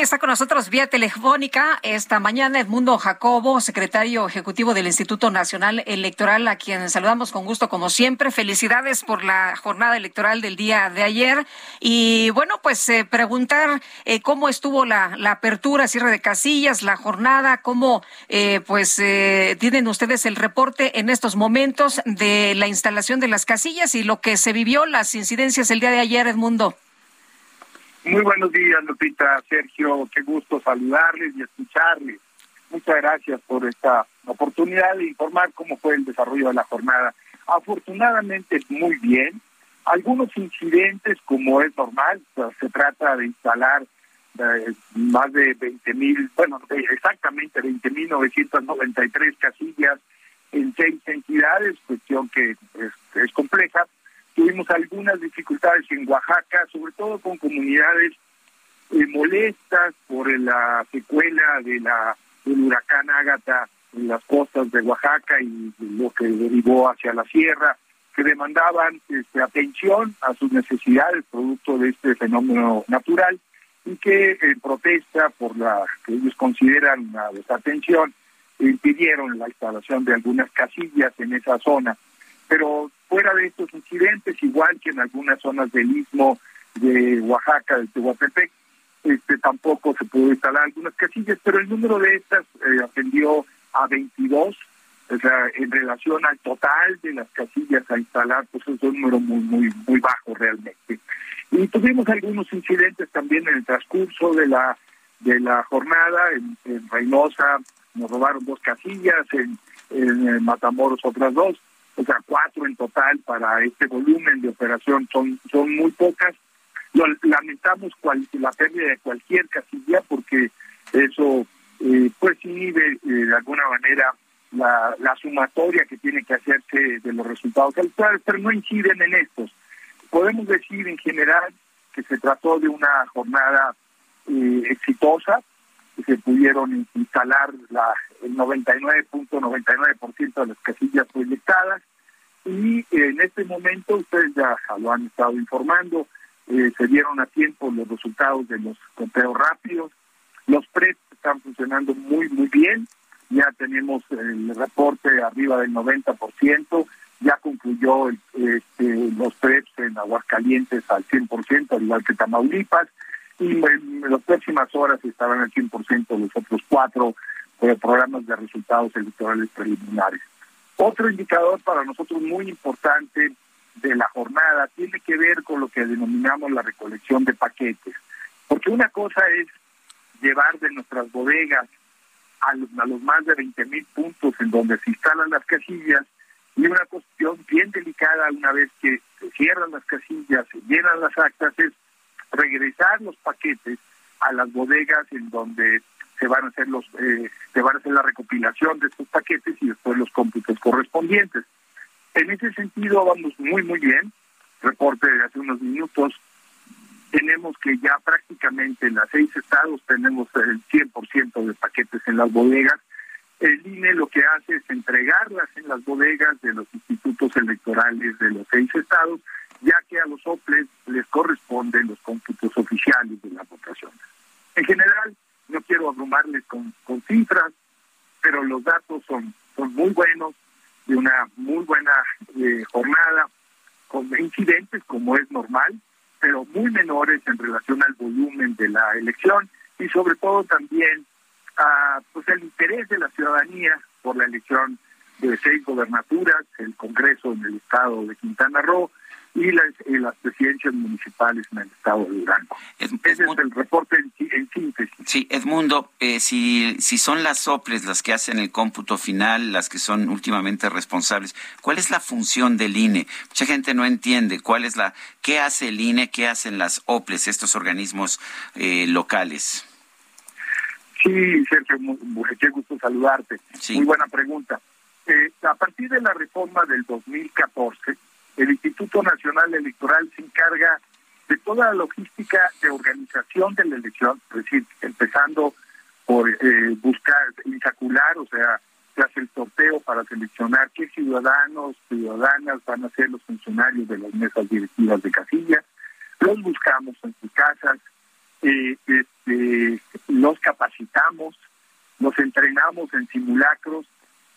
Está con nosotros vía telefónica esta mañana Edmundo Jacobo, secretario ejecutivo del Instituto Nacional Electoral, a quien saludamos con gusto como siempre. Felicidades por la jornada electoral del día de ayer. Y bueno, pues eh, preguntar eh, cómo estuvo la, la, apertura, cierre de casillas, la jornada, cómo eh, pues eh, tienen ustedes el reporte en estos momentos de la instalación de las casillas y lo que se vivió, las incidencias el día de ayer, Edmundo. Muy buenos días, Lupita, Sergio, qué gusto saludarles y escucharles. Muchas gracias por esta oportunidad de informar cómo fue el desarrollo de la jornada. Afortunadamente, muy bien. Algunos incidentes, como es normal, se trata de instalar eh, más de 20 mil, bueno, exactamente 20 mil 993 casillas en seis entidades, cuestión que es compleja, Tuvimos algunas dificultades en Oaxaca, sobre todo con comunidades eh, molestas por la secuela de la del huracán Ágata en las costas de Oaxaca y lo que derivó hacia la sierra, que demandaban este, atención a sus necesidades producto de este fenómeno natural y que en protesta por la que ellos consideran una desatención impidieron la instalación de algunas casillas en esa zona. Pero fuera de estos incidentes, igual que en algunas zonas del istmo de Oaxaca, del Tehuantepec, este, tampoco se pudo instalar algunas casillas, pero el número de estas eh, ascendió a 22, o sea, en relación al total de las casillas a instalar, pues es un número muy, muy, muy bajo realmente. Y tuvimos algunos incidentes también en el transcurso de la de la jornada, en, Reynosa nos robaron dos casillas, en Matamoros otras dos, o sea, cuatro en total para este volumen de operación son, son muy pocas. Lo, lamentamos cual, la pérdida de cualquier casilla porque eso eh, pues inhibe eh, de alguna manera la, la sumatoria que tiene que hacerse de los resultados electorales, pero no inciden en estos. Podemos decir en general que se trató de una jornada eh, exitosa, que se pudieron instalar la, el 99.99% de las casillas proyectadas, y en este momento ustedes ya lo han estado informando, eh, se dieron a tiempo los resultados de los conteos rápidos, los PREP están funcionando muy, muy bien, ya tenemos el reporte arriba del 90%, ya concluyó este, los PREPs en Aguascalientes al 100%, al igual que Tamaulipas, y en las próximas horas estarán al 100% los otros cuatro eh, programas de resultados electorales preliminares. Otro indicador para nosotros muy importante de la jornada tiene que ver con lo que denominamos la recolección de paquetes. Porque una cosa es llevar de nuestras bodegas a los, más de 20 mil puntos en donde se instalan las casillas y una cuestión bien delicada una vez que se cierran las casillas, se llenan las actas, es regresar los paquetes a las bodegas en donde se van a hacer los eh, se van a hacer la recopilación de estos paquetes y después los cómputos correspondientes. En ese sentido vamos muy muy bien. Reporte de hace unos minutos tenemos que ya prácticamente en las seis estados tenemos el 100% de paquetes en las bodegas. El INE lo que hace es entregarlas en las bodegas de los institutos electorales de los seis estados, ya que a los OPLES les corresponden los cómputos oficiales de la votación. En general, no quiero abrumarles con, cifras, pero los datos son, son muy buenos, de una muy buena eh, jornada, con incidentes como es normal, pero muy menores en relación al volumen de la elección y sobre todo también a, pues el interés de la ciudadanía por la elección de seis gobernaturas, el Congreso en el estado de Quintana Roo, y las, las presidencias municipales en el estado de Durango. Ese es el reporte en, síntesis. Sí, Edmundo, eh, si, si son las OPLES las que hacen el cómputo final, las que son últimamente responsables, ¿cuál es la función del INE? Mucha gente no entiende cuál es la, qué hace el INE, qué hacen las OPLES, estos organismos eh, locales. Sí, Sergio, qué gusto saludarte. Muy buena pregunta. Eh, a partir de la reforma del 2014, el Instituto Nacional Electoral se encarga de la logística de organización de la elección, es decir, empezando por eh, buscar, insacular, o sea, se el sorteo para seleccionar qué ciudadanos, ciudadanas van a ser los funcionarios de las mesas directivas de casilla, los buscamos en sus casas, eh, este, los capacitamos, los entrenamos en simulacros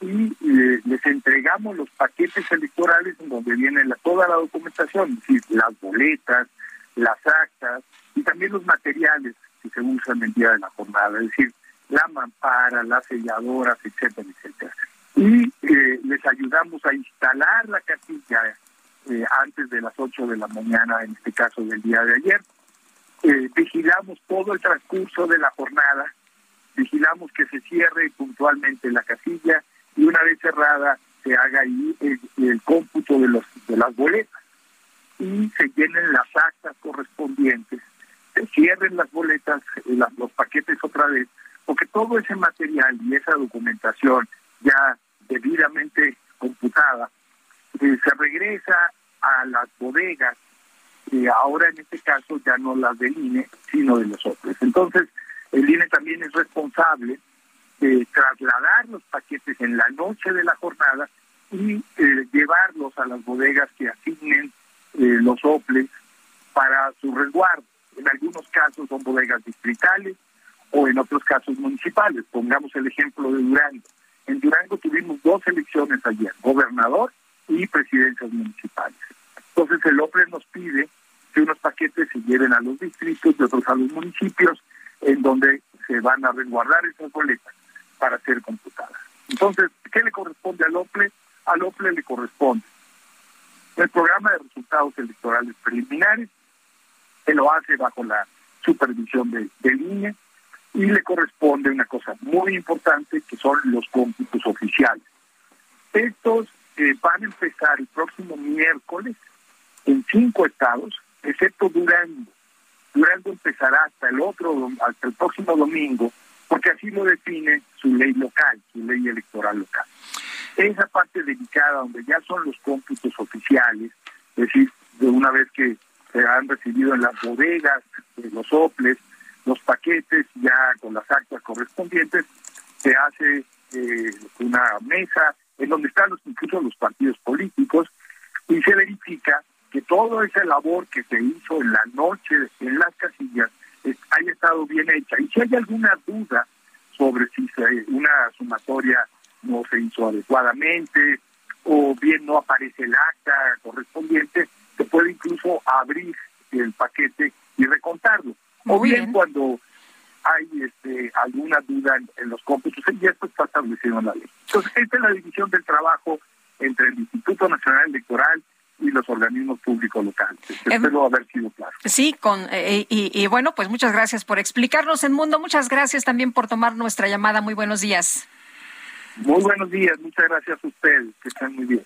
y eh, les entregamos los paquetes electorales en donde viene la, toda la documentación, es decir, las boletas, las actas y también los materiales que se usan el día de la jornada, es decir, la mampara, las selladoras, etcétera, etcétera. Y eh, les ayudamos a instalar la casilla eh, antes de las 8 de la mañana, en este caso del día de ayer. vigilamos todo el transcurso de la jornada, vigilamos que se cierre puntualmente la casilla, y una vez cerrada se haga ahí el, cómputo de, los, de las boletas y se llenen las actas correspondientes, se cierren las boletas, eh, los paquetes otra vez, porque todo ese material y esa documentación ya debidamente computada eh, se regresa a las bodegas, y ahora en este caso ya no las del INE, sino de los otros. Entonces, el INE también es responsable trasladar los paquetes en la noche de la jornada y eh, llevarlos a las bodegas que asignen eh, los OPLES para su resguardo. En algunos casos son bodegas distritales o en otros casos Pongamos el ejemplo de Durango. En Durango tuvimos dos elecciones ayer, gobernador y presidencias municipales. Entonces el OPLE nos pide que unos paquetes se lleven a los distritos y otros a los municipios en donde se van a resguardar esas boletas para ser computada. Entonces, ¿qué le corresponde al OPLE? Al OPLE le corresponde el programa de resultados electorales preliminares, que lo hace bajo la supervisión de, del INE, y le corresponde una cosa muy importante, que son los cómputos oficiales. Estos eh, van a empezar el próximo miércoles en cinco estados, excepto Durango. Durango empezará hasta el otro, hasta el próximo domingo, porque así lo define su ley local, su ley electoral local. Esa parte dedicada donde ya son los cómputos oficiales, es decir, de una vez que se han recibido en las bodegas, de los OPLES, los paquetes ya con las actas correspondientes, se hace eh, una mesa en donde están los, incluso los partidos políticos y se verifica que toda esa labor que se hizo en la noche en las casillas haya estado bien hecha. Y si hay alguna duda sobre si una sumatoria no se hizo adecuadamente o bien no aparece el acta correspondiente, se puede incluso abrir el paquete y recontarlo. O bien, cuando hay este, alguna duda en, los cómputos, y esto está establecido en la ley. Entonces, esta es la división del trabajo entre el Instituto Nacional Electoral y los organismos públicos locales. Espero haber sido claro. Sí, con, eh, y, y, bueno, pues muchas gracias por explicarnos en Mundo. Muchas gracias también por tomar nuestra llamada. Muy buenos días. Muy buenos días. Muchas gracias a ustedes. Que estén muy bien.